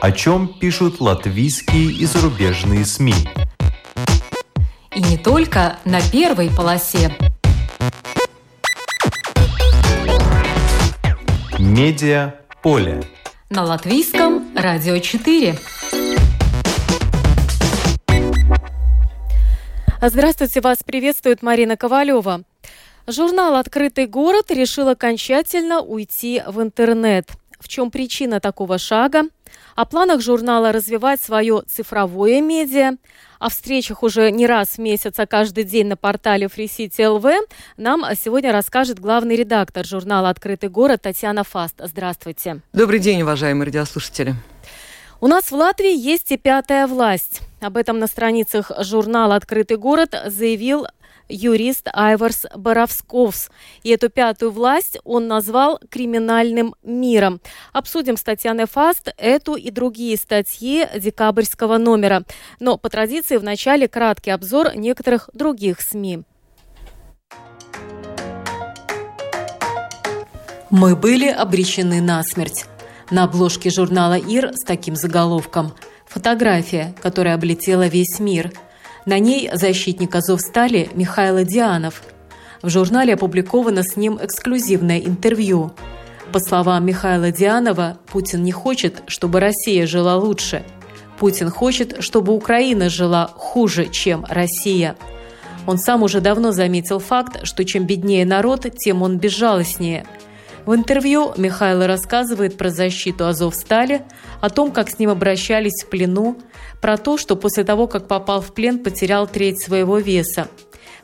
О чем пишут латвийские и зарубежные СМИ. И не только на первой полосе. Медиа поле. На латвийском радио 4. Здравствуйте, вас приветствует Марина Ковалева. Журнал «Открытый город» решил окончательно уйти в интернет. В чем причина такого шага? О планах журнала развивать свое цифровое медиа, о встречах уже не раз в месяц, а каждый день на портале FreeCity LV нам сегодня расскажет главный редактор журнала «Открытый город» Татьяна Фаст. Здравствуйте. Добрый день, уважаемые радиослушатели. У нас в Латвии есть и пятая власть. Об этом на страницах журнала «Открытый город» заявил юрист Айварс Боровсковс. И эту пятую власть он назвал криминальным миром. Обсудим с Татьяной Фаст эту и другие статьи декабрьского номера. Но по традиции в начале краткий обзор некоторых других СМИ. Мы были обречены на смерть. На обложке журнала «Ир» с таким заголовком фотография, которая облетела весь мир – на ней защитник Азовстали Михаил Дианов. В журнале опубликовано с ним эксклюзивное интервью. По словам Михаила Дианова, Путин не хочет, чтобы Россия жила лучше. Путин хочет, чтобы Украина жила хуже, чем Россия. Он сам уже давно заметил факт, что чем беднее народ, тем он безжалостнее – в интервью Михайло рассказывает про защиту Азовстали, о том, как с ним обращались в плену, про то, что после того, как попал в плен, потерял треть своего веса.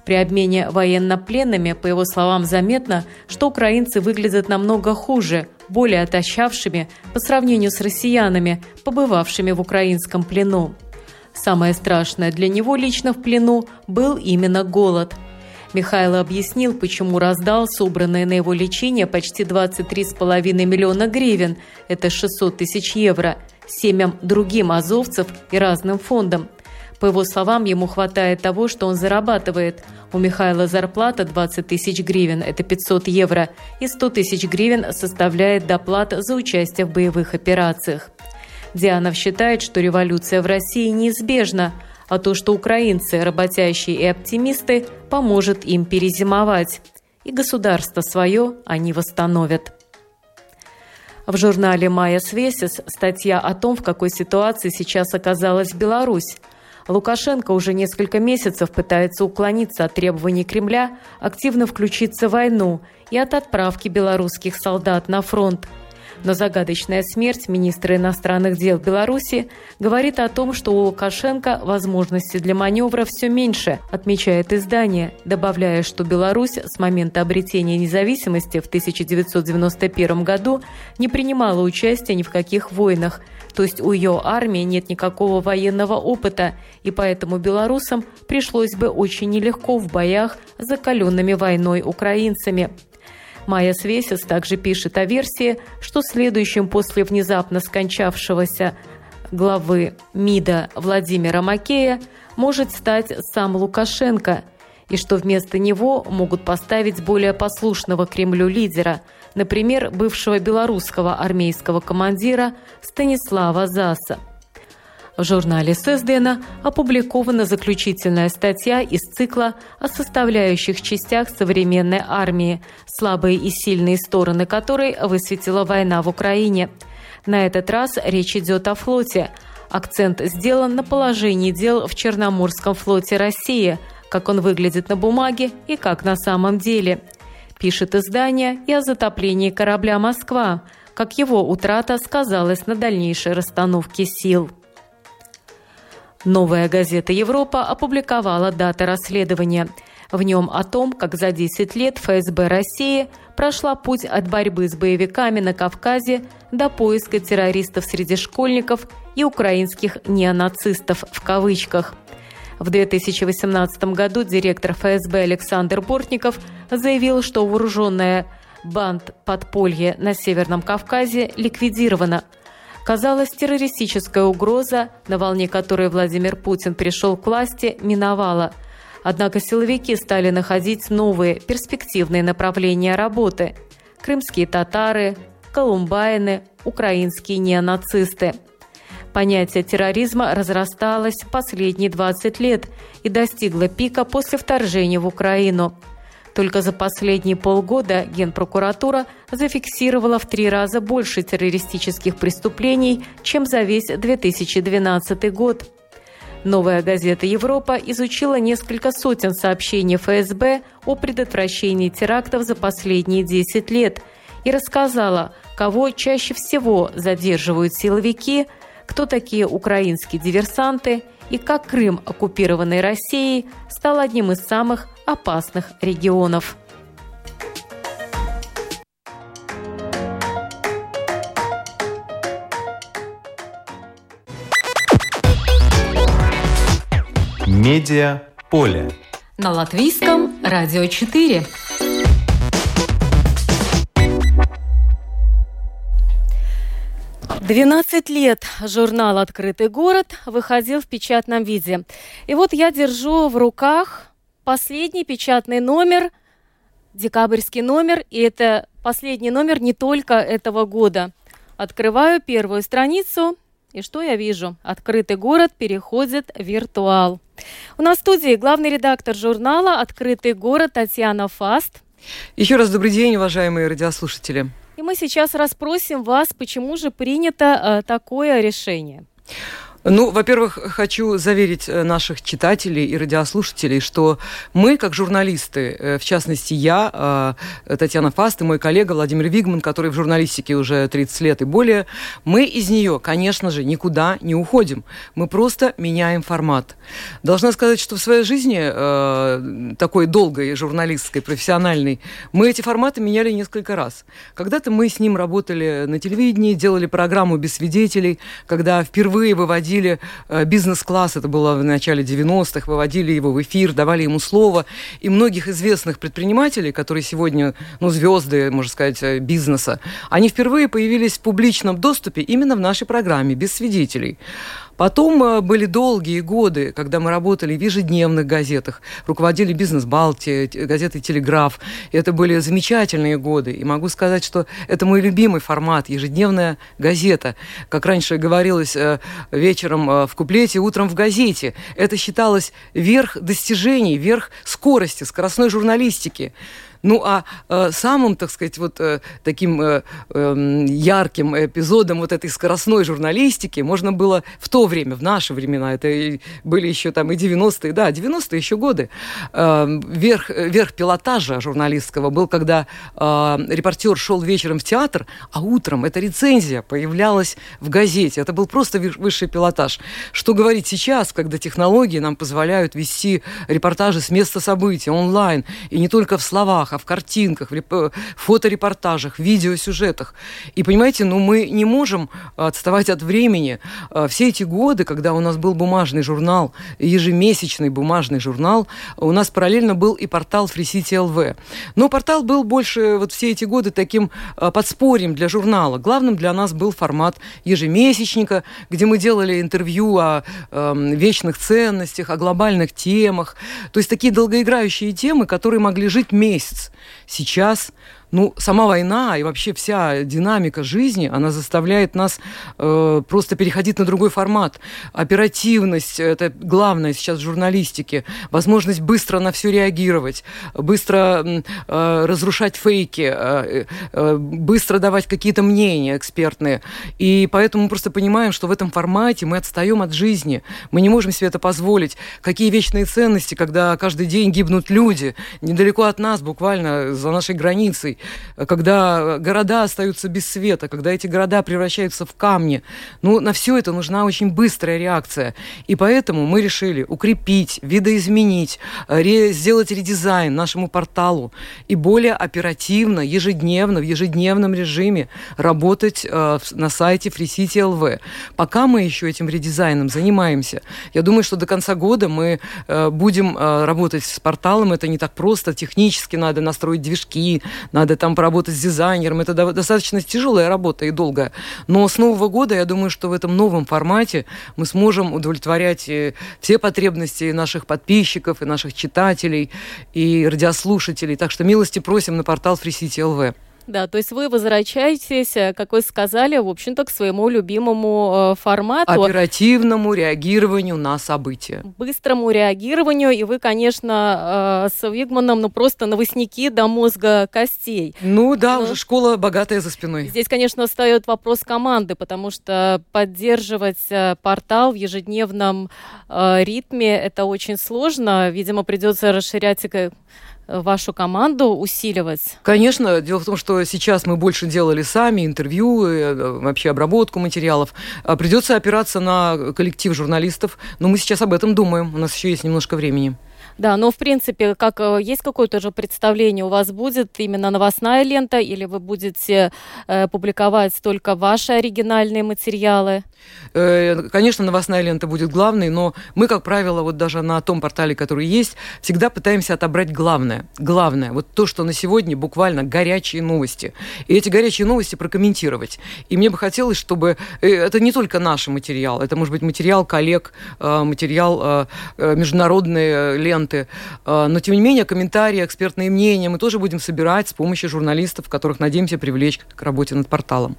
При обмене военнопленными, по его словам, заметно, что украинцы выглядят намного хуже, более отощавшими по сравнению с россиянами, побывавшими в украинском плену. Самое страшное для него лично в плену был именно голод – Михайло объяснил, почему раздал собранные на его лечение почти 23,5 миллиона гривен, это 600 тысяч евро, семьям другим азовцев и разным фондам. По его словам, ему хватает того, что он зарабатывает. У Михайла зарплата 20 тысяч гривен, это 500 евро, и 100 тысяч гривен составляет доплата за участие в боевых операциях. Дианов считает, что революция в России неизбежна, а то, что украинцы работящие и оптимисты, поможет им перезимовать. И государство свое они восстановят. В журнале «Майя Свесис» статья о том, в какой ситуации сейчас оказалась Беларусь. Лукашенко уже несколько месяцев пытается уклониться от требований Кремля активно включиться в войну и от отправки белорусских солдат на фронт – но загадочная смерть министра иностранных дел Беларуси говорит о том, что у Лукашенко возможностей для маневра все меньше, отмечает издание, добавляя, что Беларусь с момента обретения независимости в 1991 году не принимала участия ни в каких войнах, то есть у ее армии нет никакого военного опыта, и поэтому белорусам пришлось бы очень нелегко в боях с закаленными войной украинцами. Майя Свесис также пишет о версии, что следующим после внезапно скончавшегося главы МИДа Владимира Макея может стать сам Лукашенко, и что вместо него могут поставить более послушного Кремлю лидера, например, бывшего белорусского армейского командира Станислава Заса. В журнале Сездена опубликована заключительная статья из цикла о составляющих частях современной армии, слабые и сильные стороны которой высветила война в Украине. На этот раз речь идет о флоте. Акцент сделан на положении дел в Черноморском флоте России, как он выглядит на бумаге и как на самом деле. Пишет издание и о затоплении корабля «Москва», как его утрата сказалась на дальнейшей расстановке сил. Новая газета «Европа» опубликовала даты расследования. В нем о том, как за 10 лет ФСБ России прошла путь от борьбы с боевиками на Кавказе до поиска террористов среди школьников и украинских неонацистов в кавычках. В 2018 году директор ФСБ Александр Бортников заявил, что вооруженная банд подполье на Северном Кавказе ликвидирована – Казалось, террористическая угроза, на волне которой Владимир Путин пришел к власти, миновала. Однако силовики стали находить новые перспективные направления работы. Крымские татары, колумбайны, украинские неонацисты. Понятие терроризма разрасталось последние 20 лет и достигло пика после вторжения в Украину. Только за последние полгода Генпрокуратура зафиксировала в три раза больше террористических преступлений, чем за весь 2012 год. Новая газета «Европа» изучила несколько сотен сообщений ФСБ о предотвращении терактов за последние 10 лет и рассказала, кого чаще всего задерживают силовики – кто такие украинские диверсанты и как Крым, оккупированный Россией, стал одним из самых опасных регионов. Медиа поле. На латвийском радио 4. 12 лет журнал «Открытый город» выходил в печатном виде. И вот я держу в руках последний печатный номер, декабрьский номер, и это последний номер не только этого года. Открываю первую страницу, и что я вижу? «Открытый город» переходит в виртуал. У нас в студии главный редактор журнала «Открытый город» Татьяна Фаст. Еще раз добрый день, уважаемые радиослушатели. Мы сейчас расспросим вас, почему же принято э, такое решение. Ну, во-первых, хочу заверить э, наших читателей и радиослушателей, что мы, как журналисты, э, в частности я, э, Татьяна Фаст и мой коллега Владимир Вигман, который в журналистике уже 30 лет и более, мы из нее, конечно же, никуда не уходим. Мы просто меняем формат. Должна сказать, что в своей жизни, такой долгой, журналистской, профессиональной, мы эти форматы меняли несколько раз. Когда-то мы с ним работали на телевидении, делали программу без свидетелей, когда впервые выводили выводили э, бизнес-класс, это было в начале 90-х, выводили его в эфир, давали ему слово. И многих известных предпринимателей, которые сегодня, ну, звезды, можно сказать, э, бизнеса, они впервые появились в публичном доступе именно в нашей программе, без свидетелей. Потом э, были долгие годы, когда мы работали в ежедневных газетах, руководили «Бизнес Балтия», газетой «Телеграф». Это были замечательные годы. И могу сказать, что это мой любимый формат, ежедневная газета. Как раньше говорилось, э, вечером э, в куплете, утром в газете. Это считалось верх достижений, верх скорости, скоростной журналистики. Ну, а э, самым, так сказать, вот э, таким э, э, ярким эпизодом вот этой скоростной журналистики можно было в то время, в наши времена, это и были еще там и 90-е, да, 90-е еще годы, э, верх, верх пилотажа журналистского был, когда э, репортер шел вечером в театр, а утром эта рецензия появлялась в газете. Это был просто высший пилотаж. Что говорить сейчас, когда технологии нам позволяют вести репортажи с места событий онлайн, и не только в словах, в картинках, в фоторепортажах, в видеосюжетах. И понимаете, ну мы не можем отставать от времени. А, все эти годы, когда у нас был бумажный журнал, ежемесячный бумажный журнал, у нас параллельно был и портал Free LV. Но портал был больше вот все эти годы таким а, подспорьем для журнала. Главным для нас был формат ежемесячника, где мы делали интервью о э, вечных ценностях, о глобальных темах. То есть такие долгоиграющие темы, которые могли жить месяц. Сейчас ну, сама война и вообще вся динамика жизни, она заставляет нас э, просто переходить на другой формат. Оперативность – это главное сейчас в журналистике. Возможность быстро на все реагировать, быстро э, разрушать фейки, э, э, быстро давать какие-то мнения экспертные. И поэтому мы просто понимаем, что в этом формате мы отстаем от жизни. Мы не можем себе это позволить. Какие вечные ценности, когда каждый день гибнут люди недалеко от нас, буквально за нашей границей когда города остаются без света, когда эти города превращаются в камни. Ну, на все это нужна очень быстрая реакция. И поэтому мы решили укрепить, видоизменить, ре, сделать редизайн нашему порталу и более оперативно, ежедневно, в ежедневном режиме работать э, на сайте Free City LV. Пока мы еще этим редизайном занимаемся, я думаю, что до конца года мы э, будем э, работать с порталом. Это не так просто. Технически надо настроить движки, надо надо там поработать с дизайнером. Это достаточно тяжелая работа и долгая. Но с Нового года, я думаю, что в этом новом формате мы сможем удовлетворять э, все потребности наших подписчиков, и наших читателей, и радиослушателей. Так что милости просим на портал Free City LV. Да, то есть вы возвращаетесь, э, как вы сказали, в общем-то, к своему любимому э, формату. Оперативному реагированию на события. Быстрому реагированию, и вы, конечно, с Вигманом, ну, просто новостники до мозга костей. Ну да, Но уже школа богатая за спиной. Здесь, конечно, встает вопрос команды, потому что поддерживать портал в ежедневном ритме это очень сложно. Видимо, придется расширять вашу команду усиливать? Конечно. Дело в том, что сейчас мы больше делали сами интервью, э, вообще обработку материалов. А придется опираться на коллектив журналистов, но мы сейчас об этом думаем. У нас еще есть немножко времени. Да, но в принципе, как э, есть какое-то же представление у вас будет именно новостная лента, или вы будете э, публиковать только ваши оригинальные материалы? Э, конечно, новостная лента будет главной, но мы, как правило, вот даже на том портале, который есть, всегда пытаемся отобрать главное. Главное, вот то, что на сегодня буквально горячие новости. И эти горячие новости прокомментировать. И мне бы хотелось, чтобы э, это не только наш материал, это может быть материал коллег, э, материал международные ленты, но, тем не менее, комментарии, экспертные мнения мы тоже будем собирать с помощью журналистов, которых надеемся привлечь к работе над порталом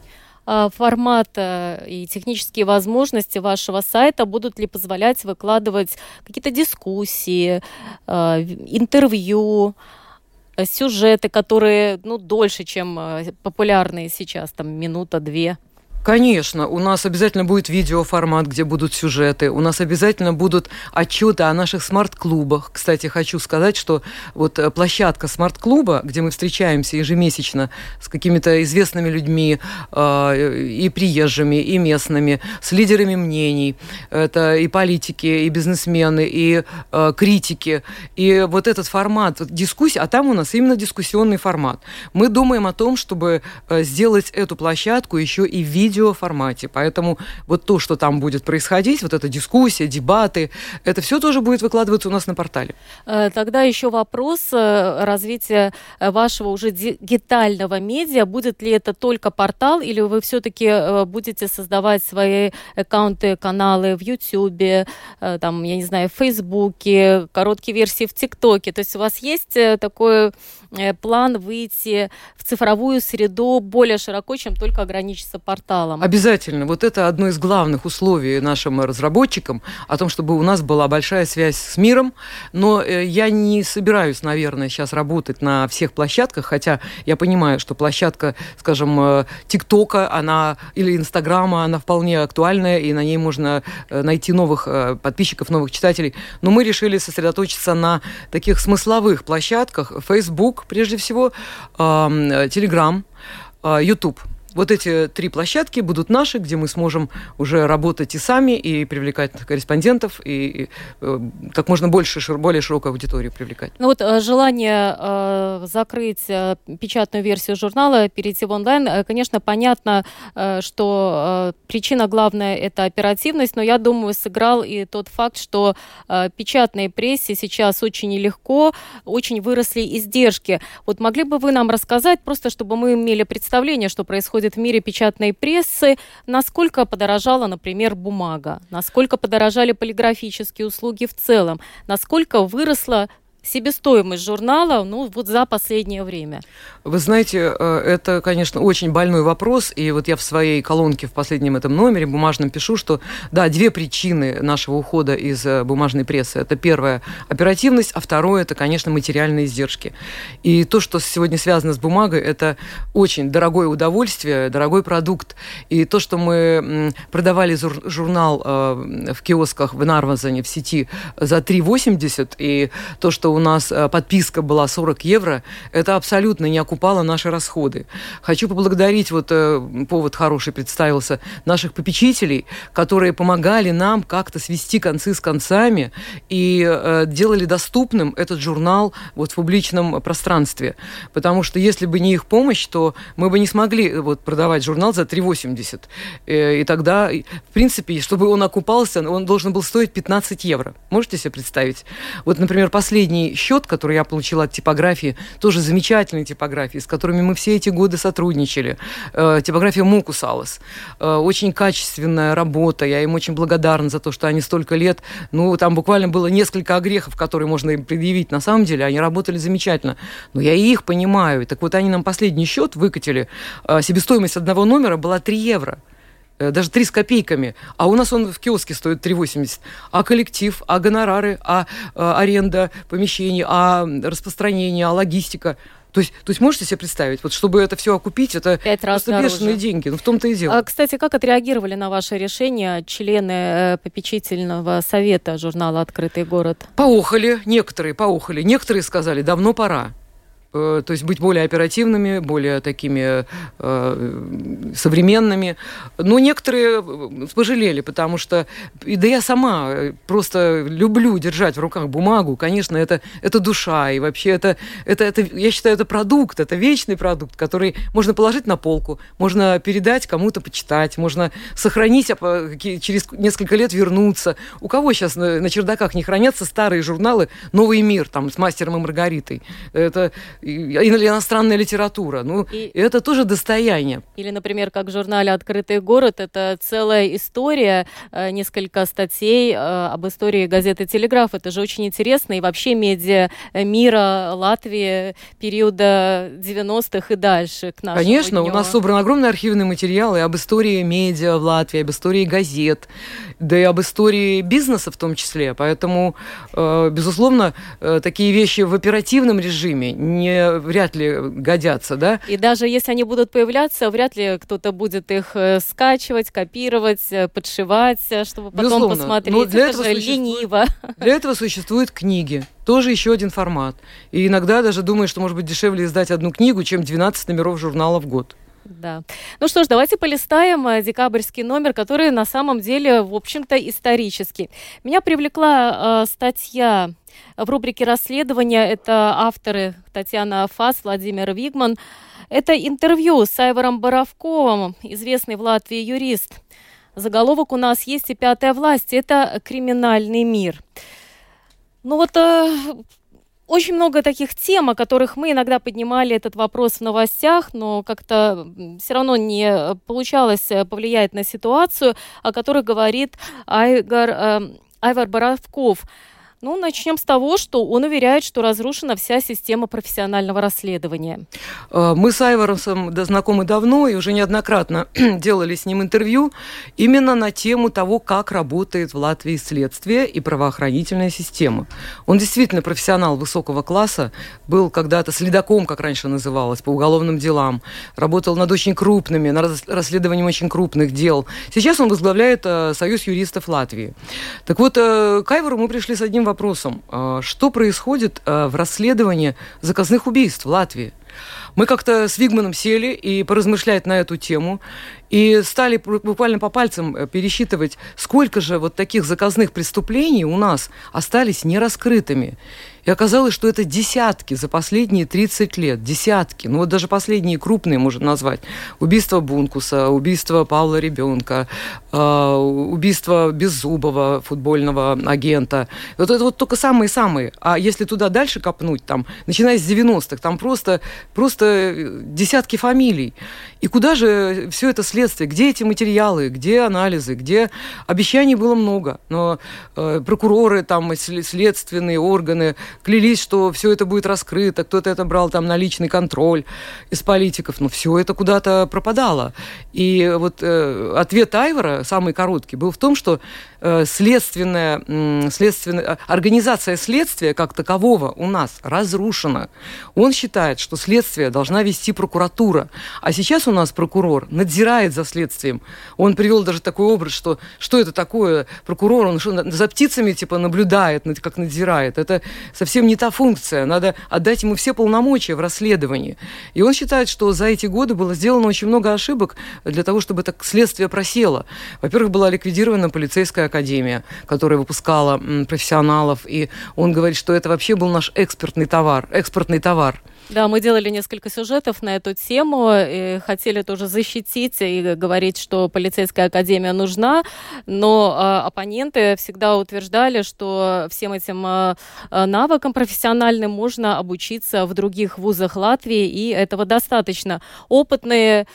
формат э, и технические возможности вашего сайта будут ли позволять выкладывать какие-то дискуссии, э, интервью, э, сюжеты, которые ну, дольше, чем популярные сейчас, там минута-две? Конечно, у нас обязательно будет видеоформат, где будут сюжеты, у нас обязательно будут отчеты о наших смарт-клубах. Кстати, хочу сказать, что вот э, площадка смарт-клуба, где мы встречаемся ежемесячно с какими-то известными людьми, э, и приезжими, и местными, с лидерами мнений, это и политики, и бизнесмены, и э, критики, и вот этот формат дискуссии, а там у нас именно дискуссионный формат. Мы думаем о том, чтобы сделать эту площадку еще и видео видеоформате. Поэтому вот то, что там будет происходить, вот эта дискуссия, дебаты, это все тоже будет выкладываться у нас на портале. Э, тогда еще вопрос э, развития э, вашего уже дигитального медиа. Будет ли это только портал, или вы все-таки будете создавать свои аккаунты, каналы в YouTube, там, я не знаю, в Фейсбуке, короткие версии в ТикТоке? То есть у вас есть такой план выйти в цифровую среду более широко, чем только ограничиться порталом? Обязательно. Вот это одно из главных условий нашим разработчикам, о том, чтобы у нас была большая связь с миром. Но э, я не собираюсь, наверное, сейчас работать на всех площадках, хотя я понимаю, что площадка, скажем, э, ТикТока, она или Инстаграма, она вполне актуальная, и на ней можно э, найти новых подписчиков, новых читателей. Но мы решили сосредоточиться на таких смысловых площадках. Facebook, прежде всего, Telegram, YouTube. Вот эти три площадки будут наши, где мы сможем уже работать и сами, и привлекать корреспондентов, и э, как можно больше, более широкую аудиторию привлекать. Ну вот э, желание э, закрыть э, печатную версию журнала, перейти в онлайн, конечно, понятно, э, что э, причина главная – это оперативность, но я думаю, сыграл и тот факт, что э, печатной прессе сейчас очень нелегко, очень выросли издержки. Вот могли бы вы нам рассказать, просто чтобы мы имели представление, что происходит происходит в мире печатной прессы, насколько подорожала, например, бумага, насколько подорожали полиграфические услуги в целом, насколько выросла себестоимость журнала ну, вот за последнее время? Вы знаете, э, это, конечно, очень больной вопрос. И вот я в своей колонке в последнем этом номере бумажном пишу, что, да, две причины нашего ухода из э, бумажной прессы. Это первое – оперативность, а второе – это, конечно, материальные издержки. И то, что сегодня связано с бумагой, это очень дорогое удовольствие, дорогой продукт. И то, что мы продавали журнал э, в киосках в Нарвазане, в сети за 3,80, и то, что у нас э, подписка была 40 евро, это абсолютно не окупало наши расходы. Хочу поблагодарить, вот э, повод хороший представился, наших попечителей, которые помогали нам как-то свести концы с концами и э, делали доступным этот журнал вот в публичном пространстве. Потому что если бы не их помощь, то мы бы не смогли вот продавать журнал за 3,80. И тогда, в принципе, чтобы он окупался, он должен был стоить 15 евро. Можете себе представить? Вот, например, последний последний счет, который я получила от типографии, тоже замечательной типографии, с которыми мы все эти годы сотрудничали. Э, типография Мукусалас. Э, очень качественная работа. Я им очень благодарна за то, что они столько лет, ну, там буквально было несколько огрехов, которые можно им предъявить. На самом деле они работали замечательно. Но я и их понимаю. Так вот, они нам последний счет выкатили. Э, себестоимость одного номера была 3 евро. Э, даже 3 с копейками, а у нас он в киоске стоит 3,80. А коллектив, а гонорары, а, а аренда помещений, а распространение, а логистика. То есть, то есть можете себе представить, вот чтобы это все окупить, это Пять раз просто бешеные деньги. Ну, в том-то и дело. А, кстати, как отреагировали на ваше решение члены э, попечительного совета журнала «Открытый город»? Поохали, некоторые поохали. Некоторые сказали, давно пора. Э, то есть быть более оперативными, более такими э, современными. Но некоторые э, пожалели, потому что, да я сама э, просто люблю держать в руках бумагу, конечно, это, это душа, и вообще это, это, это, я считаю, это продукт, это вечный продукт, который можно положить на полку, можно передать кому-то почитать, можно сохранить, а через несколько лет вернуться. У кого сейчас на, на чердаках не хранятся старые журналы «Новый мир» там с мастером и Маргаритой? Это или иностранная литература. Ну, и... это тоже достояние. Или, например, как в журнале «Открытый город» это целая история, э, несколько статей э, об истории газеты «Телеграф». Это же очень интересно. И вообще медиа мира Латвии периода 90-х и дальше к нашему Конечно, дню. у нас собран огромный архивный материал и об истории медиа в Латвии, об истории газет, да и об истории бизнеса в том числе. Поэтому, э, безусловно, такие вещи в оперативном режиме не вряд ли годятся, да? И даже если они будут появляться, вряд ли кто-то будет их э, скачивать, копировать, э, подшивать, э, чтобы потом Безусловно. посмотреть. Но для Это этого же лениво. Для этого существуют книги. Тоже еще один формат. И иногда даже думаю, что, может быть, дешевле издать одну книгу, чем 12 номеров журнала в год. Да. Ну что ж, давайте полистаем декабрьский номер, который на самом деле, в общем-то, исторический. Меня привлекла э, статья в рубрике расследования. Это авторы Татьяна Фас, Владимир Вигман. Это интервью с Айвором Боровковым, известный в Латвии юрист. Заголовок у нас есть и пятая власть. Это криминальный мир. Ну вот э, очень много таких тем, о которых мы иногда поднимали этот вопрос в новостях, но как-то все равно не получалось э, повлиять на ситуацию, о которой говорит Айгар, э, Айвар Боровков. Ну, начнем с того, что он уверяет, что разрушена вся система профессионального расследования. Э, мы с Айвором знакомы давно и уже неоднократно делали с ним интервью именно на тему того, как работает в Латвии следствие и правоохранительная система. Он действительно профессионал высокого класса, был когда-то следаком, как раньше называлось, по уголовным делам, работал над очень крупными, над расследованием очень крупных дел. Сейчас он возглавляет э, Союз юристов Латвии. Так вот, э, к Айвору мы пришли с одним вопросом. А, что происходит а, в расследовании заказных убийств в Латвии? Мы как-то с Вигманом сели и поразмышлять на эту тему, и стали буквально по пальцам э, пересчитывать, сколько же вот таких заказных преступлений у нас остались нераскрытыми. И оказалось, что это десятки за последние 30 лет. Десятки. Ну вот даже последние крупные можно назвать. Убийство Бункуса, убийство Павла Ребенка, э, убийство Беззубова, футбольного агента. Вот это вот только самые-самые. А если туда дальше копнуть, там, начиная с 90-х, там просто, просто э, десятки фамилий. И куда же все это следствие? Где эти материалы? Где анализы? Где обещаний было много, но э, прокуроры, там, следственные органы клялись, что все это будет раскрыто, кто-то это брал там на личный контроль из политиков, но все это куда-то пропадало. И вот э, ответ Айвора, самый короткий, был в том, что следственная, э, следственная, организация следствия как такового у нас разрушена. Он считает, что следствие должна вести прокуратура, а сейчас у нас прокурор надзирает за следствием. Он привел даже такой образ, что что это такое прокурор, он что, за птицами типа наблюдает, как надзирает. Это совсем не та функция. Надо отдать ему все полномочия в расследовании. И он считает, что за эти годы было сделано очень много ошибок для того, чтобы так следствие просело. Во-первых, была ликвидирована полицейская академия, которая выпускала профессионалов, и он говорит, что это вообще был наш экспортный товар, экспортный товар. Да, мы делали несколько сюжетов на эту тему и хотели тоже защитить и говорить, что полицейская академия нужна, но э, оппоненты всегда утверждали, что всем этим э, навыкам профессиональным можно обучиться в других вузах Латвии, и этого достаточно. Опытные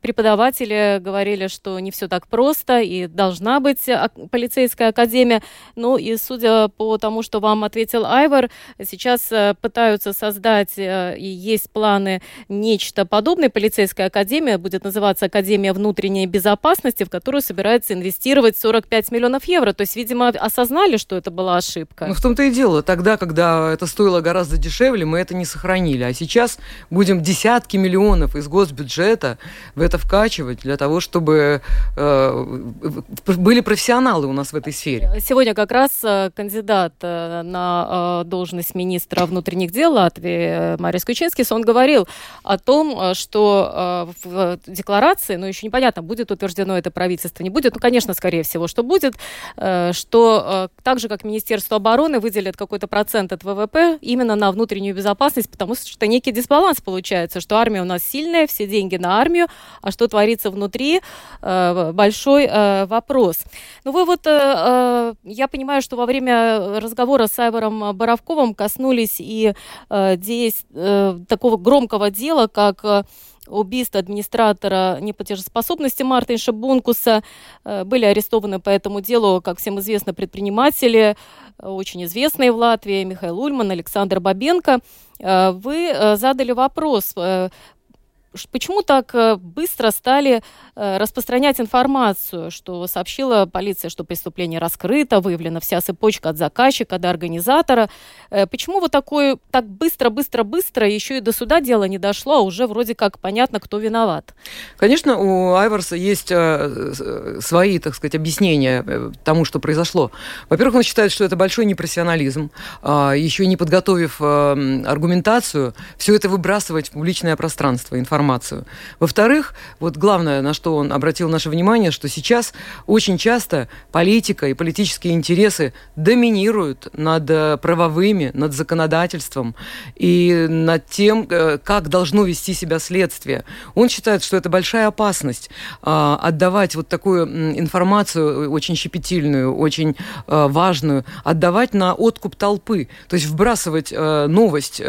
преподаватели говорили, что не все так просто и должна быть полицейская академия. Ну и судя по тому, что вам ответил Айвар, сейчас э, пытаются создать э, и есть планы нечто подобное. Полицейская академия будет называться Академия внутренней безопасности, в которую собирается инвестировать 45 миллионов евро. То есть, видимо, осознали, что это была ошибка. Ну, в том-то и дело. Тогда, когда это стоило гораздо дешевле, мы это не сохранили. А сейчас будем десятки миллионов из госбюджета в это вкачивать для того, чтобы э, были профессионалы у нас в этой сфере. Сегодня как раз э, кандидат э, на э, должность министра внутренних дел Латвии Марис Кучинскис, он говорил о том, что в декларации, ну, еще непонятно, будет утверждено это правительство, не будет, ну, конечно, скорее всего, что будет, что так же, как Министерство обороны выделит какой-то процент от ВВП именно на внутреннюю безопасность, потому что некий дисбаланс получается, что армия у нас сильная, все деньги на армию, а что творится внутри, э, большой э, вопрос. Ну вы вот, э, я понимаю, что во время разговора с Айваром Боровковым коснулись и здесь такого громкого дела, как убийство администратора неплатежеспособности Мартинша Бункуса. Были арестованы по этому делу, как всем известно, предприниматели, очень известные в Латвии, Михаил Ульман, Александр Бабенко. Вы задали вопрос, Почему так э, быстро стали э, распространять информацию, что сообщила полиция, что преступление раскрыто, выявлена вся цепочка от заказчика до организатора? Э, почему вот такое так быстро, быстро, быстро еще и до суда дело не дошло, а уже вроде как понятно, кто виноват? Конечно, у Айварса есть свои, так сказать, объяснения тому, что произошло. Во-первых, он считает, что это большой непрофессионализм. А, еще не подготовив аргументацию, все это выбрасывать в публичное пространство, информацию информацию. Во-вторых, вот главное, на что он обратил наше внимание, что сейчас очень часто политика и политические интересы доминируют над э, правовыми, над законодательством и над тем, э, как должно вести себя следствие. Он считает, что это большая опасность а, отдавать вот такую информацию очень щепетильную, очень э, важную, отдавать на откуп толпы, то есть вбрасывать новость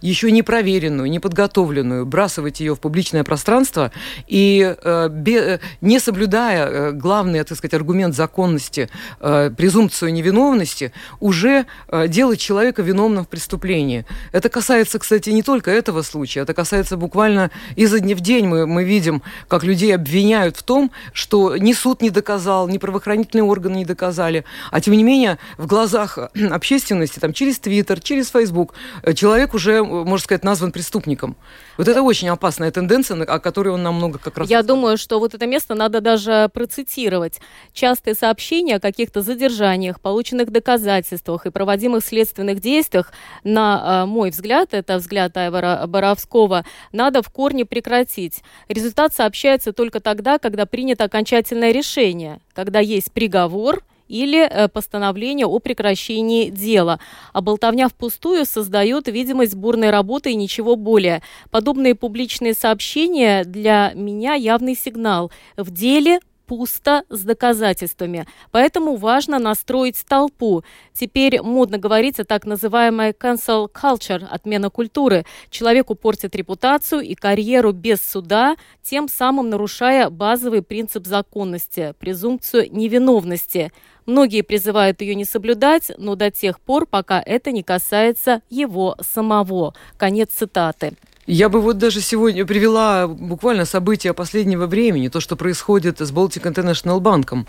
еще не проверенную, не подготовленную, бросать ее в публичное пространство и э, бе, не соблюдая э, главный, так сказать, аргумент законности, э, презумпцию невиновности, уже э, делать человека виновным в преступлении. Это касается, кстати, не только этого случая, это касается буквально изо дня в день мы, мы видим, как людей обвиняют в том, что ни суд не доказал, ни правоохранительные органы не доказали, а тем не менее в глазах общественности, там, через Твиттер, через Фейсбук, э, человек уже, можно сказать, назван преступником. Вот это очень опасная тенденция, о которой он нам много как раз... Я думаю, что вот это место надо даже процитировать. Частые сообщения о каких-то задержаниях, полученных доказательствах и проводимых следственных действиях, на э, мой взгляд, это взгляд Айвара Боровского, надо в корне прекратить. Результат сообщается только тогда, когда принято окончательное решение, когда есть приговор – или э, постановление о прекращении дела. А болтовня впустую создает видимость бурной работы и ничего более. Подобные публичные сообщения для меня явный сигнал. В деле пусто с доказательствами. Поэтому важно настроить толпу. Теперь модно говорить о так называемой cancel culture, отмена культуры. Человеку портит репутацию и карьеру без суда, тем самым нарушая базовый принцип законности, презумпцию невиновности. Многие призывают ее не соблюдать, но до тех пор, пока это не касается его самого. Конец цитаты. Я бы вот даже сегодня привела буквально события последнего времени, то, что происходит с Baltic International банком.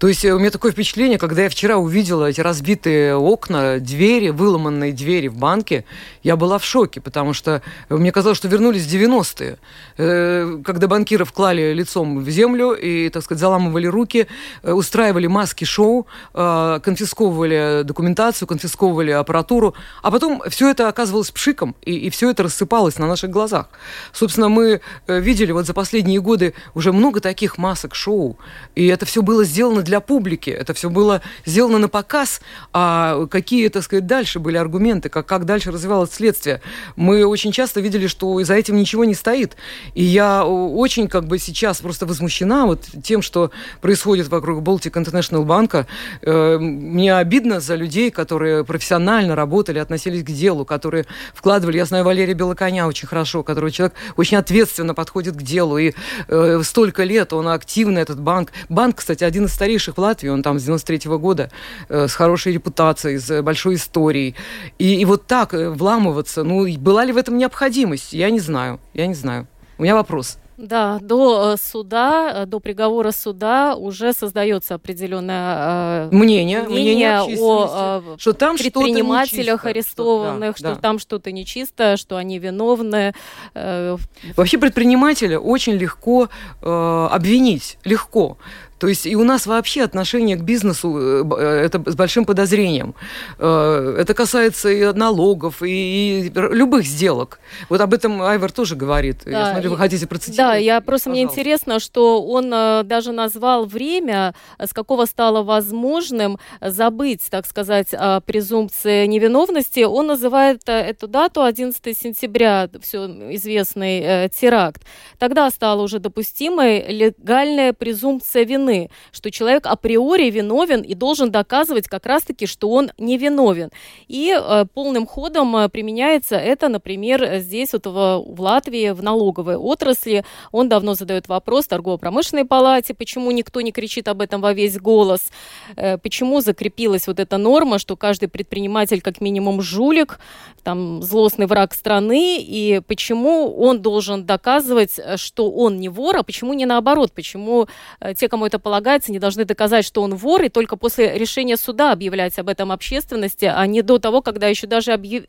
То есть э, у меня такое впечатление, когда я вчера увидела эти разбитые окна, двери, выломанные двери в банке, я была в шоке, потому что мне казалось, что вернулись 90-е, э, когда банкиров клали лицом в землю и, так сказать, заламывали руки, э, устраивали маски-шоу, конфисковывали документацию, конфисковывали аппаратуру, а потом все это оказывалось пшиком, и, и все это рассыпалось на наших глазах. Собственно, мы видели вот за последние годы уже много таких масок-шоу, и это все было сделано для для публики, это все было сделано на показ, а какие, так сказать, дальше были аргументы, как, как дальше развивалось следствие. Мы очень часто видели, что за этим ничего не стоит. И я очень как бы сейчас просто возмущена вот тем, что происходит вокруг Baltic International банка. Э, мне обидно за людей, которые профессионально работали, относились к делу, которые вкладывали. Я знаю Валерия Белоконя очень хорошо, который человек очень ответственно подходит к делу. И э, столько лет он активный, этот банк. Банк, кстати, один из старейших в Латвии, он там с 93 -го года, э, с хорошей репутацией, с большой историей. И, и вот так э, вламываться, ну, была ли в этом необходимость? Я не знаю, я не знаю. У меня вопрос. Да, до э, суда, э, до приговора суда уже создается определенное э, мнение, мнение, мнение о что там предпринимателях арестованных, что, да, что да. там что-то нечисто, что они виновны. Вообще предпринимателя очень легко э, обвинить, легко. То есть и у нас вообще отношение к бизнесу э, э, это с большим подозрением. Э, это касается и налогов, и, и любых сделок. Вот об этом Айвар тоже говорит. Да, я смотрю, вы хотите процитировать. Да, я просто Пожалуйста. мне интересно, что он даже назвал время, с какого стало возможным забыть, так сказать, о презумпции невиновности. Он называет эту дату 11 сентября, все известный теракт. Тогда стала уже допустимой легальная презумпция вины вины, что человек априори виновен и должен доказывать как раз-таки, что он не виновен. И э, полным ходом э, применяется это, например, здесь вот в, в Латвии, в налоговой отрасли. Он давно задает вопрос торгово-промышленной палате, почему никто не кричит об этом во весь голос, э, почему закрепилась вот эта норма, что каждый предприниматель как минимум жулик, там злостный враг страны, и почему он должен доказывать, э, что он не вор, а почему не наоборот, почему э, те, кому это полагается, не должны доказать, что он вор, и только после решения суда объявлять об этом общественности, а не до того, когда еще даже объяв...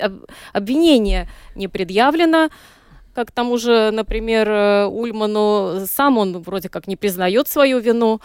обвинение не предъявлено. Как там уже, например, э, Ульману сам он вроде как не признает свою вину.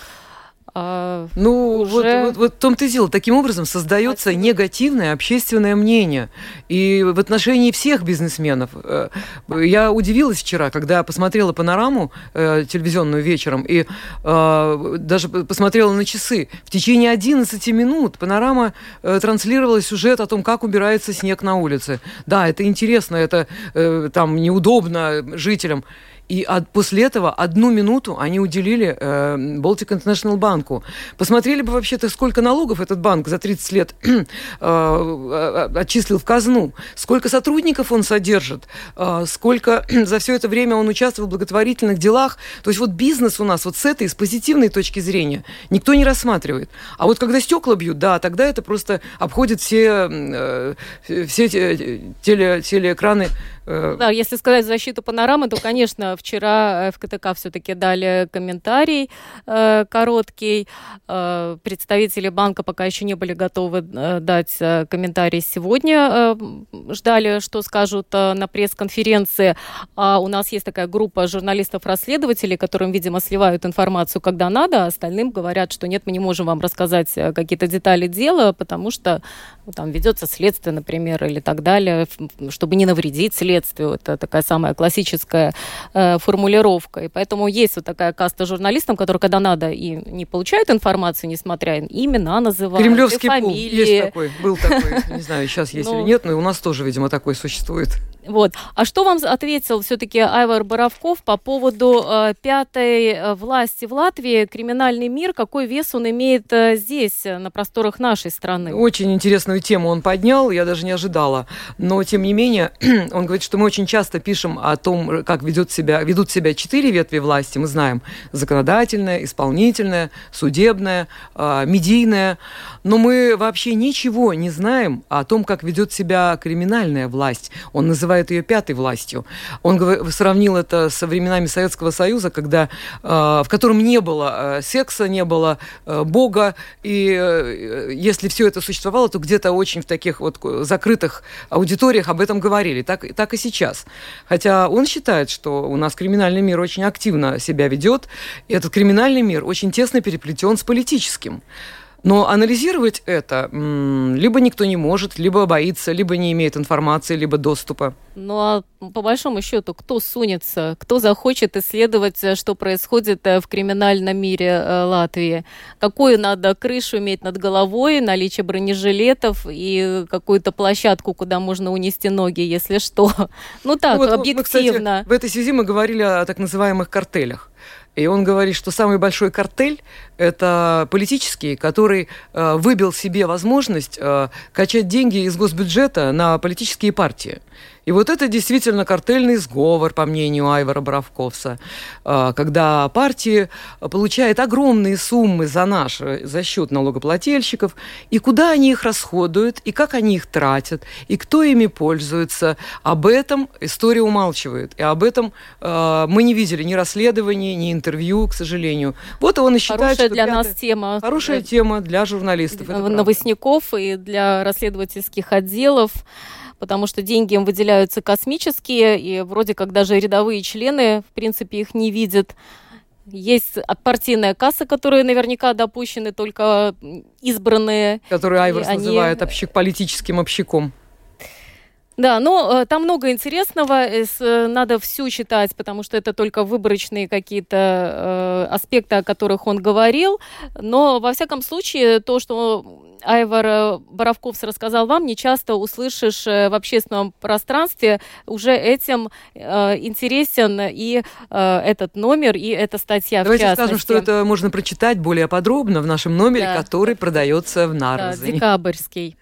А, ну, уже... вот, вот, вот в том-то и дело. Таким образом создается Спасибо. негативное общественное мнение. И в отношении всех бизнесменов. Э, я удивилась вчера, когда посмотрела панораму э, телевизионную вечером и э, даже посмотрела на часы. В течение 11 минут панорама э, транслировала сюжет о том, как убирается снег на улице. Да, это интересно, это э, там неудобно жителям. И от, после этого одну минуту они уделили э, Baltic International банку. Посмотрели бы вообще-то, сколько налогов этот банк за 30 лет э, э, отчислил в казну, сколько сотрудников он содержит, э, сколько за все это время он участвовал в благотворительных делах. То есть вот бизнес у нас вот с этой, с позитивной точки зрения, никто не рассматривает. А вот когда стекла бьют, да, тогда это просто обходит все, э, все теле, телеэкраны Э, да, если сказать защиту панорамы, то, конечно, вчера в КТК все-таки дали комментарий э, короткий. Э, представители банка пока еще не были готовы э, дать э, комментарий сегодня. Э, ждали, что скажут э, на пресс-конференции. А у нас есть такая группа журналистов-расследователей, которым, видимо, сливают информацию, когда надо, а остальным говорят, что нет, мы не можем вам рассказать э, какие-то детали дела, потому что ну, там ведется следствие, например, или так далее, чтобы не навредить следствию следствию. Это такая самая классическая э, формулировка. И поэтому есть вот такая каста журналистов, которые, когда надо, и не получают информацию, несмотря на имена называют, Кремлевский фамилии. пул есть такой, был такой. Не знаю, сейчас есть или ну. нет, но у нас тоже, видимо, такой существует. Вот. А что вам ответил все-таки Айвар Боровков по поводу э, пятой э, власти в Латвии? Криминальный мир, какой вес он имеет э, здесь, э, на просторах нашей страны? Очень интересную тему он поднял, я даже не ожидала. Но, тем не менее, он говорит, что мы очень часто пишем о том, как ведет себя, ведут себя четыре ветви власти. Мы знаем законодательная, исполнительная, судебная, э, медийная. Но мы вообще ничего не знаем о том, как ведет себя криминальная власть. Он называет называет ее пятой властью. Он сравнил это со временами Советского Союза, когда, э, в котором не было э, секса, не было э, Бога, и если все это существовало, то где-то очень в таких вот закрытых аудиториях об этом говорили. Так, так и сейчас. Хотя он считает, что у нас криминальный мир очень активно себя ведет, и этот криминальный мир очень тесно переплетен с политическим. Но анализировать это либо никто не может, либо боится, либо не имеет информации, либо доступа. Ну а по большому счету, кто сунется, кто захочет исследовать, э, что происходит э, в криминальном мире э, Латвии? Какую надо крышу иметь над головой, наличие бронежилетов и какую-то площадку, куда можно унести ноги, если что? Ну так, ну, вот, объективно. Мы, кстати, в этой связи мы говорили о так называемых картелях. И он говорит, что самый большой картель – это политический, который э, выбил себе возможность э, качать деньги из госбюджета на политические партии. И вот это действительно картельный сговор, по мнению Айвара Боровковса, а, когда партии получают огромные суммы за наш, за счет налогоплательщиков, и куда они их расходуют, и как они их тратят, и кто ими пользуется. Об этом история умалчивает. И об этом а, мы не видели ни расследований, ни интервью, к сожалению. Вот он и считает, Хорошая что для пятая... нас тема. Хорошая тема для журналистов. Новостников и для расследовательских отделов потому что деньги им выделяются космические, и вроде как даже рядовые члены, в принципе, их не видят. Есть партийная касса, которые наверняка допущены только избранные. Которые Айверс они... называет общик, политическим общиком. Да, но э, там много интересного, э, э, надо всю читать, потому что это только выборочные какие-то э, аспекты, о которых он говорил. Но, во всяком случае, то, что Айвар э, Боровковс рассказал вам, не часто услышишь в общественном пространстве. Уже этим э, интересен и э, этот номер, и эта статья Давайте в частности. скажем, что это можно прочитать более подробно в нашем номере, да. который продается в Нарве. Да, декабрьский.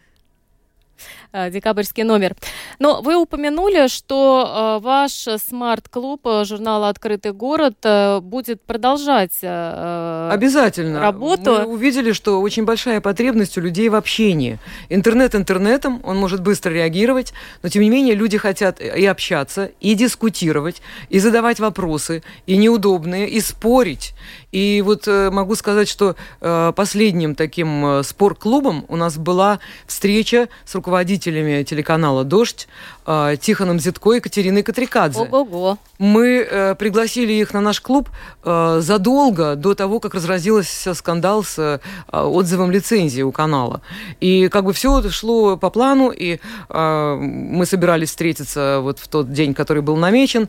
Э, декабрьский номер. Но вы упомянули, что э, ваш смарт-клуб э, журнала «Открытый город» будет продолжать Обязательно. работу. Мы увидели, что очень большая потребность у людей в общении. Интернет интернетом, он может быстро реагировать, но тем не менее люди хотят и общаться, и дискутировать, и задавать вопросы, и неудобные, и спорить. И вот могу сказать, что последним таким спор-клубом у нас была встреча с руководителем руководителями телеканала «Дождь» э, Тихоном Зитко и Катериной Катрикадзе. Ого-го. Мы э, пригласили их на наш клуб э, задолго до того, как разразился скандал с отзывом лицензии у канала. И как бы все шло по плану, и мы собирались встретиться вот в тот день, который был намечен.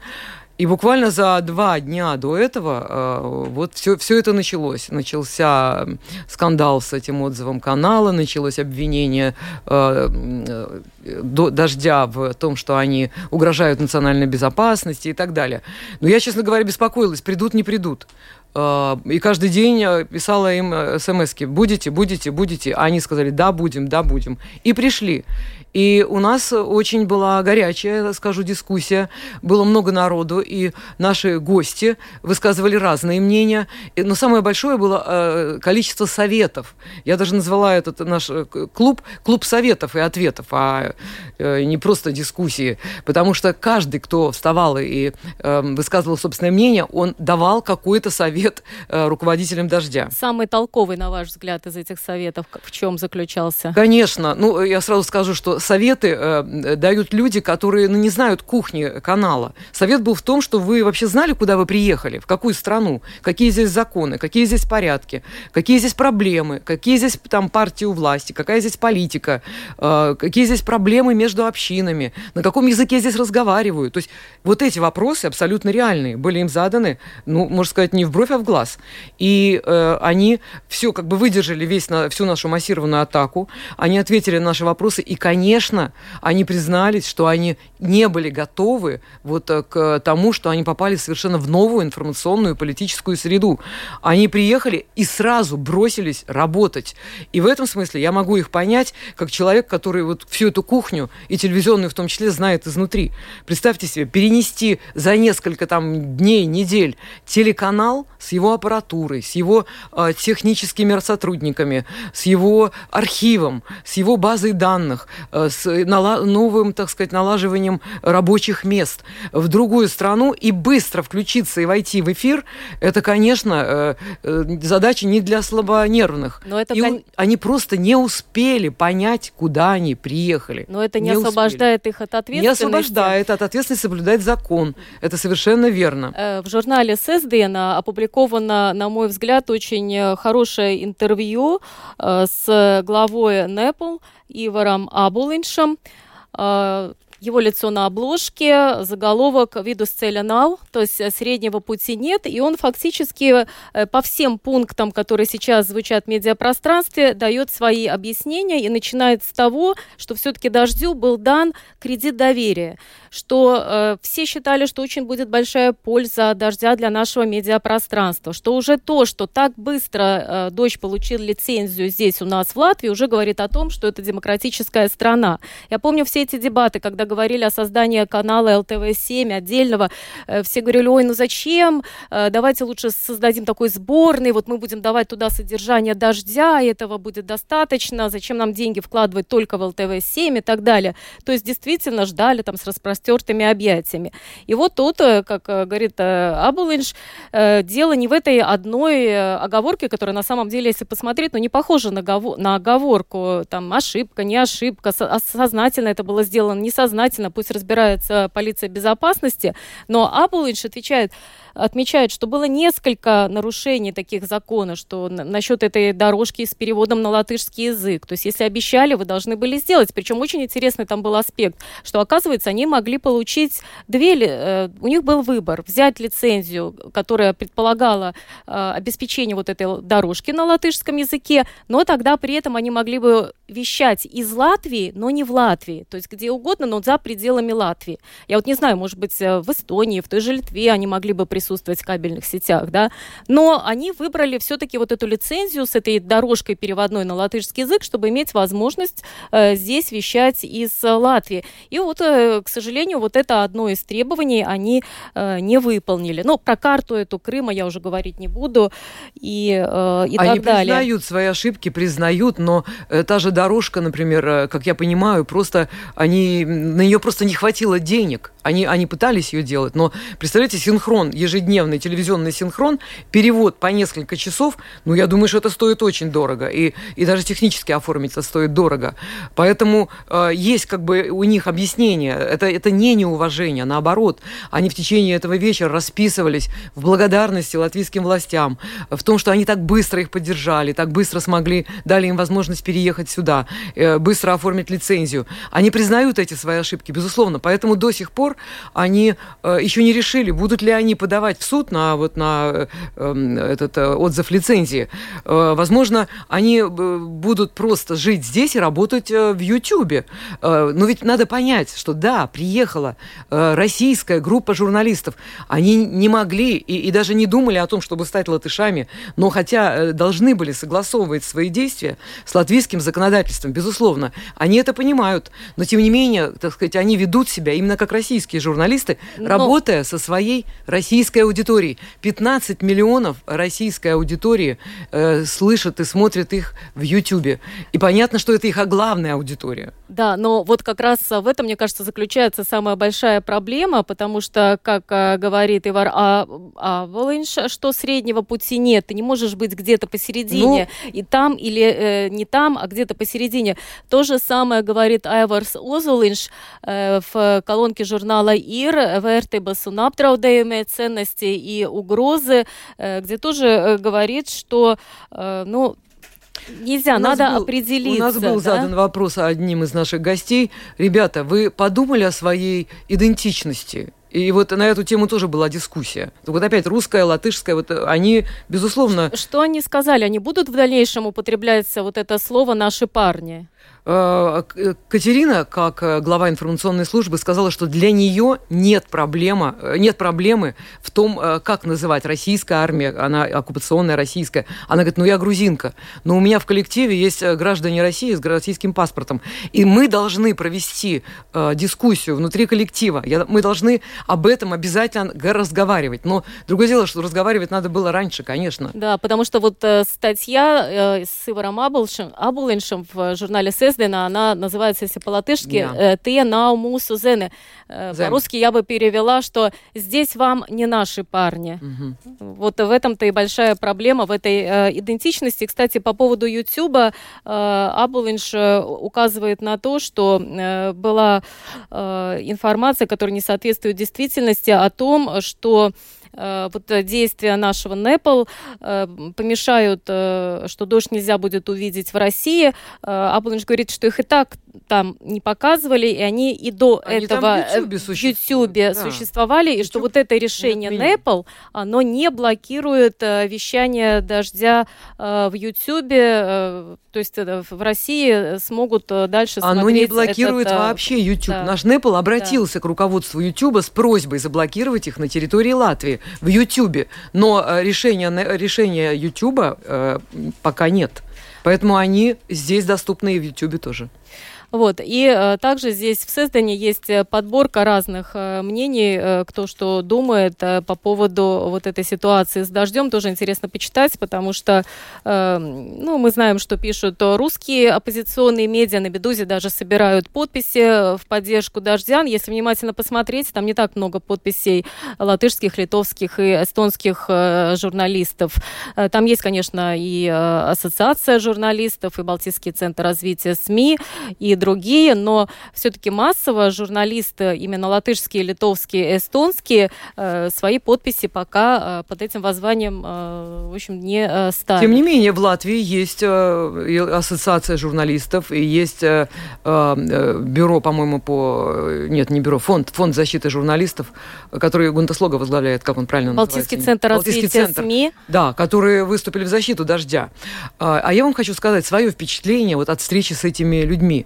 И буквально за два дня до этого э, вот все, все это началось. Начался скандал с этим отзывом канала, началось обвинение э, э, дождя в том, что они угрожают национальной безопасности и так далее. Но я, честно говоря, беспокоилась, придут, не придут. Э, и каждый день писала им смс будете, будете, будете. А они сказали, да, будем, да, будем. И пришли. И у нас очень была горячая, скажу, дискуссия. Было много народу, и наши гости высказывали разные мнения. Но самое большое было э, количество советов. Я даже назвала этот наш э, клуб клуб советов и ответов, а э, не просто дискуссии. Потому что каждый, кто вставал и высказывал собственное мнение, он давал какой-то совет руководителям «Дождя». Самый толковый, на ваш взгляд, из этих советов в чем заключался? Конечно. Ну, я сразу скажу, что советы э, дают люди, которые ну, не знают кухни канала. Совет был в том, что вы вообще знали, куда вы приехали, в какую страну, какие здесь законы, какие здесь порядки, какие здесь проблемы, какие здесь там партии у власти, какая здесь политика, э, какие здесь проблемы между общинами, на каком языке здесь разговаривают. То есть вот эти вопросы абсолютно реальные были им заданы, ну, можно сказать, не в бровь, а в глаз. И э, они все как бы выдержали весь на, всю нашу массированную атаку, они ответили на наши вопросы, и, конечно, конечно, они признались, что они не были готовы вот э, к тому, что они попали совершенно в новую информационную политическую среду. Они приехали и сразу бросились работать. И в этом смысле я могу их понять, как человек, который вот всю эту кухню, и телевизионную в том числе, знает изнутри. Представьте себе, перенести за несколько там дней, недель телеканал с его аппаратурой, с его э, техническими сотрудниками, с его архивом, с его базой данных, э, с новым, так сказать, налаживанием рабочих мест в другую страну и быстро включиться и войти в эфир, это, конечно, э, э, задача не для слабонервных. Но это, и кон... они просто не успели понять, куда они приехали. Но это не, не освобождает успели. их от ответственности. Не освобождает от ответственности соблюдать закон. Это совершенно верно. Э, в журнале ССДН опубликовано, на мой взгляд, очень хорошее интервью с главой НЭПЛ Иваром Абулиншем его лицо на обложке, заголовок «Видус целя нау», то есть э, среднего пути нет, и он фактически э, по всем пунктам, которые сейчас звучат в медиапространстве, дает свои объяснения и начинает с того, что все-таки Дождю был дан кредит доверия, что э, все считали, что очень будет большая польза Дождя для нашего медиапространства, что уже то, что так быстро э, Дождь получил лицензию здесь у нас в Латвии, уже говорит о том, что это демократическая страна. Я помню все эти дебаты, когда говорили о создании канала ЛТВ-7 отдельного, э, все говорили, ой, ну зачем, э, давайте лучше создадим такой сборный, вот мы будем давать туда содержание дождя, и этого будет достаточно, зачем нам деньги вкладывать только в ЛТВ-7 и так далее. То есть действительно ждали там с распростертыми объятиями. И вот тут, э, как говорит Абулинш, дело не в этой одной оговорке, которая на самом деле, если посмотреть, ну не похожа на, оговорку, там ошибка, не ошибка, сознательно это было сделано, не сознательно, сознательно, пусть разбирается полиция безопасности, но Applewitch отвечает, отмечает, что было несколько нарушений таких законов, что насчет этой дорожки с переводом на латышский язык. То есть, если обещали, вы должны были сделать. Причем очень интересный там был аспект, что, оказывается, они могли получить две... Э, у них был выбор. Взять лицензию, которая предполагала э, обеспечение вот этой дорожки на латышском языке, но тогда при этом они могли бы вещать из Латвии, но не в Латвии. То есть, где угодно, но за пределами Латвии. Я вот не знаю, может быть, э, в Эстонии, в той же Литве они могли бы присутствовать присутствовать в кабельных сетях, да, но они выбрали все-таки вот эту лицензию с этой дорожкой переводной на латышский язык, чтобы иметь возможность э, здесь вещать из Латвии. И вот, э, к сожалению, вот это одно из требований они э, не выполнили. Но про карту эту Крыма я уже говорить не буду и, э, и они так далее. Они признают свои ошибки, признают, но э, та же дорожка, например, э, как я понимаю, просто они, на нее просто не хватило денег. Они, они пытались ее делать, но, представляете, синхрон, ежедневный телевизионный синхрон, перевод по несколько часов, ну, я думаю, что это стоит очень дорого, и, и даже технически оформить это стоит дорого. Поэтому э, есть как бы у них объяснение, это, это не неуважение, наоборот, они в течение этого вечера расписывались в благодарности латвийским властям, в том, что они так быстро их поддержали, так быстро смогли, дали им возможность переехать сюда, э, быстро оформить лицензию. Они признают эти свои ошибки, безусловно, поэтому до сих пор они э, еще не решили, будут ли они подавать в суд на, вот, на э, этот э, отзыв лицензии. Э, возможно, они будут просто жить здесь и работать в Ютьюбе. Но ведь надо понять, что да, приехала российская группа журналистов. Они не могли и, и даже не думали о том, чтобы стать латышами, но хотя должны были согласовывать свои действия с латвийским законодательством, безусловно. Они это понимают, но тем не менее, так сказать, они ведут себя именно как российские журналисты, Но... работая со своей российской аудиторией. 15 миллионов российской аудитории э, слышат и смотрят их в Ютьюбе. И понятно, что это их главная аудитория. Да, но вот как раз в этом, мне кажется, заключается самая большая проблема, потому что, как э, говорит Ивар а, а что среднего пути нет, ты не можешь быть где-то посередине, ну... и там или э, не там, а где-то посередине. То же самое говорит Айварс Озулинш э, в колонке журнала «Ир» «Vērtības un apdraudējumi ценности и угрозы», где тоже говорит, что, ну, Нельзя, надо был, определиться. У нас был да? задан вопрос одним из наших гостей. Ребята, вы подумали о своей идентичности? И вот на эту тему тоже была дискуссия. Вот опять русская, латышская, вот они, безусловно... Что они сказали? Они будут в дальнейшем употреблять вот это слово «наши парни»? Э, э, Катерина, как э, глава информационной службы, сказала, что для нее нет, проблема, нет проблемы в том, как называть российская армия, она оккупационная российская. Она говорит, ну я грузинка, но у меня в коллективе есть граждане России с российским паспортом, и мы должны провести дискуссию внутри коллектива, мы должны об этом обязательно разговаривать. Но другое дело, что разговаривать надо было раньше, конечно. Да, потому что вот статья с Иваром Абулшем, в журнале СС Сездена, она называется, если по-латышски, yeah. «Те нау мусу зены». По-русски я бы перевела, что «здесь вам не наши парни». Вот в этом-то и большая проблема, в этой э, идентичности. Кстати, по поводу Ютуба э, Абулинш указывает на то, что э, была э, информация, которая не соответствует действительности, о том, что Э, вот э, действия нашего НЭПЛ э, помешают, что дождь нельзя будет увидеть в России. Аполлинч говорит, что их и так там не показывали, и они и до они этого в YouTube, в YouTube да. существовали, YouTube и что вот это решение НЭПЛ, оно не блокирует вещание дождя в YouTube, то есть в России смогут дальше оно смотреть Оно не блокирует этот, вообще YouTube. Да. Наш НЭПЛ обратился да. к руководству YouTube с просьбой заблокировать их на территории Латвии в Ютьюбе, но э, решения, решения э, пока нет. Поэтому они здесь доступны и в Ютубе тоже. Вот. И э, также здесь в Сездане есть э, подборка разных э, мнений, кто что думает по поводу вот этой ситуации с дождем. Тоже интересно почитать, потому что ну, мы знаем, что пишут русские оппозиционные медиа. На «Бедузе» даже собирают подписи в поддержку дождя. Если внимательно посмотреть, там не так много подписей латышских, литовских и эстонских журналистов. Там есть, конечно, и ассоциация журналистов, и Балтийский центр развития СМИ, и другие, но все-таки массово журналисты, именно латышские, литовские, эстонские, э, свои подписи пока э, под этим воззванием, э, в общем, не ставят. Тем не менее, в Латвии есть ассоциация журналистов, и есть бюро, по-моему, по... Нет, не бюро, фонд, фонд защиты журналистов, который Гунтаслога возглавляет, как он правильно Балтийский называется? центр Балтийский центр СМИ. Да, которые выступили в защиту дождя. А, а я вам хочу сказать свое впечатление вот от встречи с этими людьми.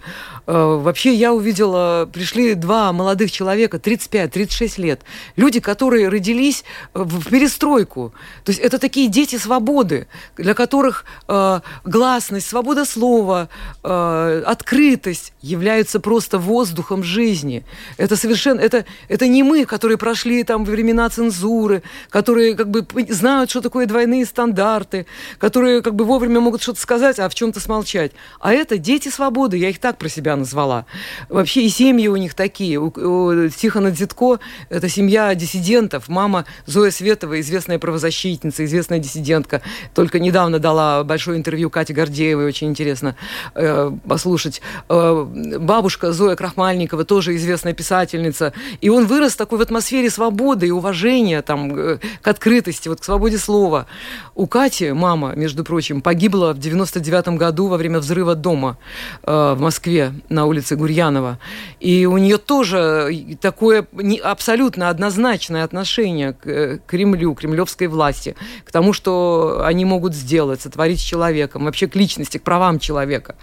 Э, вообще я увидела, пришли два молодых человека, 35-36 лет, люди, которые родились в перестройку. То есть это такие дети свободы, для которых э, гласность, свобода слова, э, открытость являются просто воздухом жизни. Это совершенно, это, это не мы, которые прошли там времена цензуры, которые как бы знают, что такое двойные стандарты, которые как бы вовремя могут что-то сказать, а в чем-то смолчать. А это дети свободы, я их так про себя назвала. Вообще и семьи у них такие. У, у Тихона Дзитко – это семья диссидентов. Мама Зоя Светова, известная правозащитница, известная диссидентка. Только недавно дала большое интервью Кате Гордеевой, очень интересно э, послушать. Э, бабушка Зоя Крахмальникова, тоже известная писательница. И он вырос такой в атмосфере свободы и уважения там, э, к открытости, вот, к свободе слова. У Кати мама, между прочим, погибла в 99 году во время взрыва дома э, в Москве на улице Гурьянова. И у нее тоже такое абсолютно однозначное отношение к э, Кремлю, кремлевской власти, к тому, что они могут сделать, сотворить с человеком, вообще к личности, к правам человека.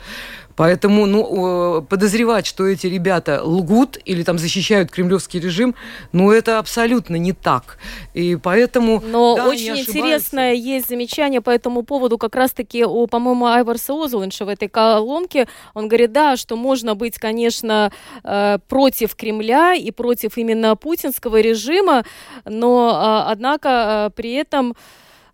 Поэтому ну, подозревать, что эти ребята лгут или там защищают кремлевский режим, ну это абсолютно не так. И поэтому... Но да, очень интересное есть замечание по этому поводу как раз-таки у, по-моему, Айварса Озулинша в этой колонке. Он говорит, да, что можно быть, конечно, э, против Кремля и против именно путинского режима, но, а, однако, э, при этом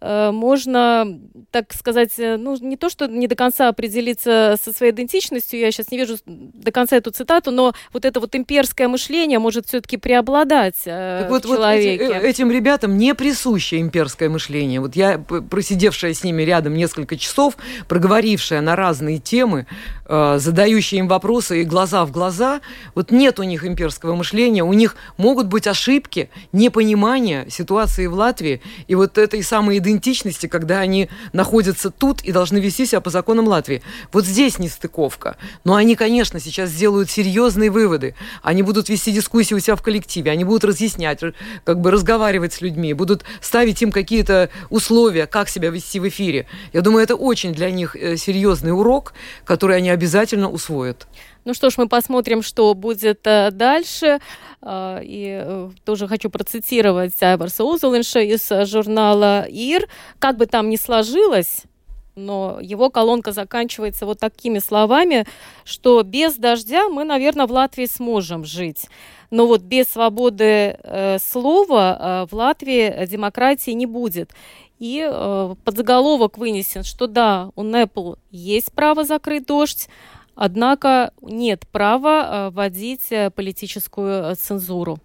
можно, так сказать, э, ну, не то, что не до конца определиться со своей идентичностью, я сейчас не вижу до конца эту цитату, но вот это вот имперское мышление может все-таки преобладать э, так вот, в человеке. Вот эти, этим ребятам не присуще имперское мышление. Вот я, просидевшая с ними рядом несколько часов, проговорившая на разные темы, э, задающая им вопросы и глаза в глаза, вот нет у них имперского мышления, у них могут быть ошибки, непонимание ситуации в Латвии и вот этой самой идентичности идентичности, когда они находятся тут и должны вести себя по законам Латвии. Вот здесь нестыковка. Но они, конечно, сейчас сделают серьезные выводы. Они будут вести дискуссии у себя в коллективе, они будут разъяснять, как бы разговаривать с людьми, будут ставить им какие-то условия, как себя вести в эфире. Я думаю, это очень для них э, серьезный урок, который они обязательно усвоят. Ну что ж, мы посмотрим, что будет э, дальше. А, и э, тоже хочу процитировать Айварса Узулинша из журнала «Ир». Как бы там ни сложилось, но его колонка заканчивается вот такими словами, что без дождя мы, наверное, в Латвии сможем жить. Но вот без свободы э, слова э, в Латвии демократии не будет. И э, подзаголовок вынесен, что да, у НЭПЛ есть право закрыть дождь, однако нет права вводить политическую цензуру.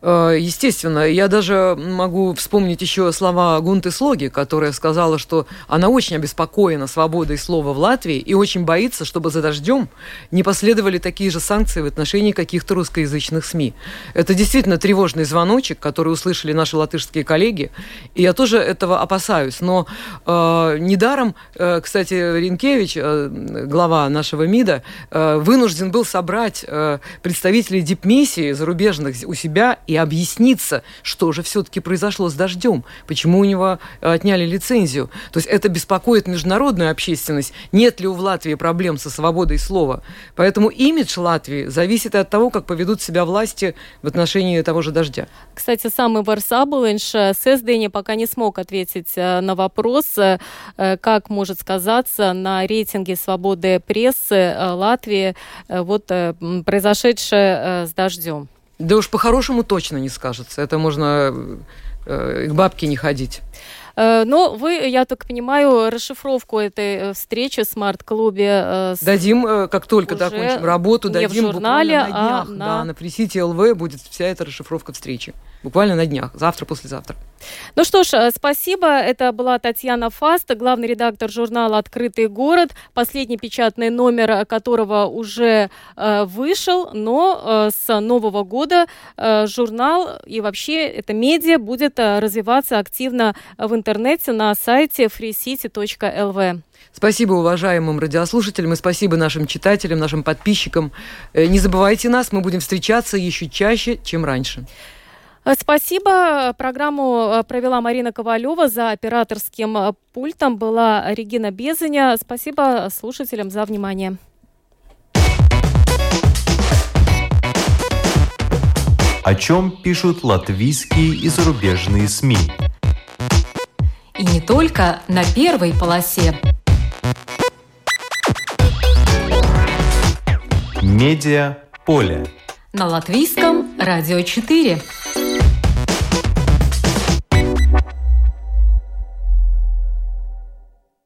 Э, естественно, я даже могу вспомнить еще слова Гунты Слоги, которая сказала, что она очень обеспокоена свободой слова в Латвии и очень боится, чтобы за дождем не последовали такие же санкции в отношении каких-то русскоязычных СМИ. Это действительно тревожный звоночек, который услышали наши латышские коллеги, и я тоже этого опасаюсь. Но э, недаром, э, кстати, Ринкевич, э, глава нашего МИДа, э, вынужден был собрать э, представителей дипмиссии зарубежных у себя и объясниться, что же все-таки произошло с дождем, почему у него э, отняли лицензию. То есть это беспокоит международную общественность. Нет ли у Латвии проблем со свободой слова? Поэтому имидж Латвии зависит от того, как поведут себя власти в отношении того же дождя. Кстати, самый Варсабулинш ССДН пока не смог ответить э, на вопрос, э, как может сказаться на рейтинге свободы прессы Латвии вот произошедшее с дождем. Да уж по-хорошему точно не скажется. Это можно э, к бабке не ходить. Э, но вы, я так понимаю, расшифровку этой э, встречи в смарт-клубе... Э, дадим, как только закончим работу, дадим в журнале, буквально на днях. А на... Да, на пресите ЛВ будет вся эта расшифровка встречи. Буквально на днях, завтра-послезавтра. Ну что ж, спасибо. Это была Татьяна Фаст, главный редактор журнала «Открытый город», последний печатный номер которого уже э, вышел, но э, с нового года э, журнал и вообще это медиа будет э, развиваться активно в интернете на сайте freecity.lv. Спасибо уважаемым радиослушателям и спасибо нашим читателям, нашим подписчикам. Э, не забывайте нас, мы будем встречаться еще чаще, чем раньше. Э, спасибо. Программу э, провела Марина Ковалева. За операторским пультом была Регина Безаня. Спасибо слушателям за внимание. О чем пишут латвийские и зарубежные СМИ? И не только на первой полосе. Медиа поле. На латвийском радио 4.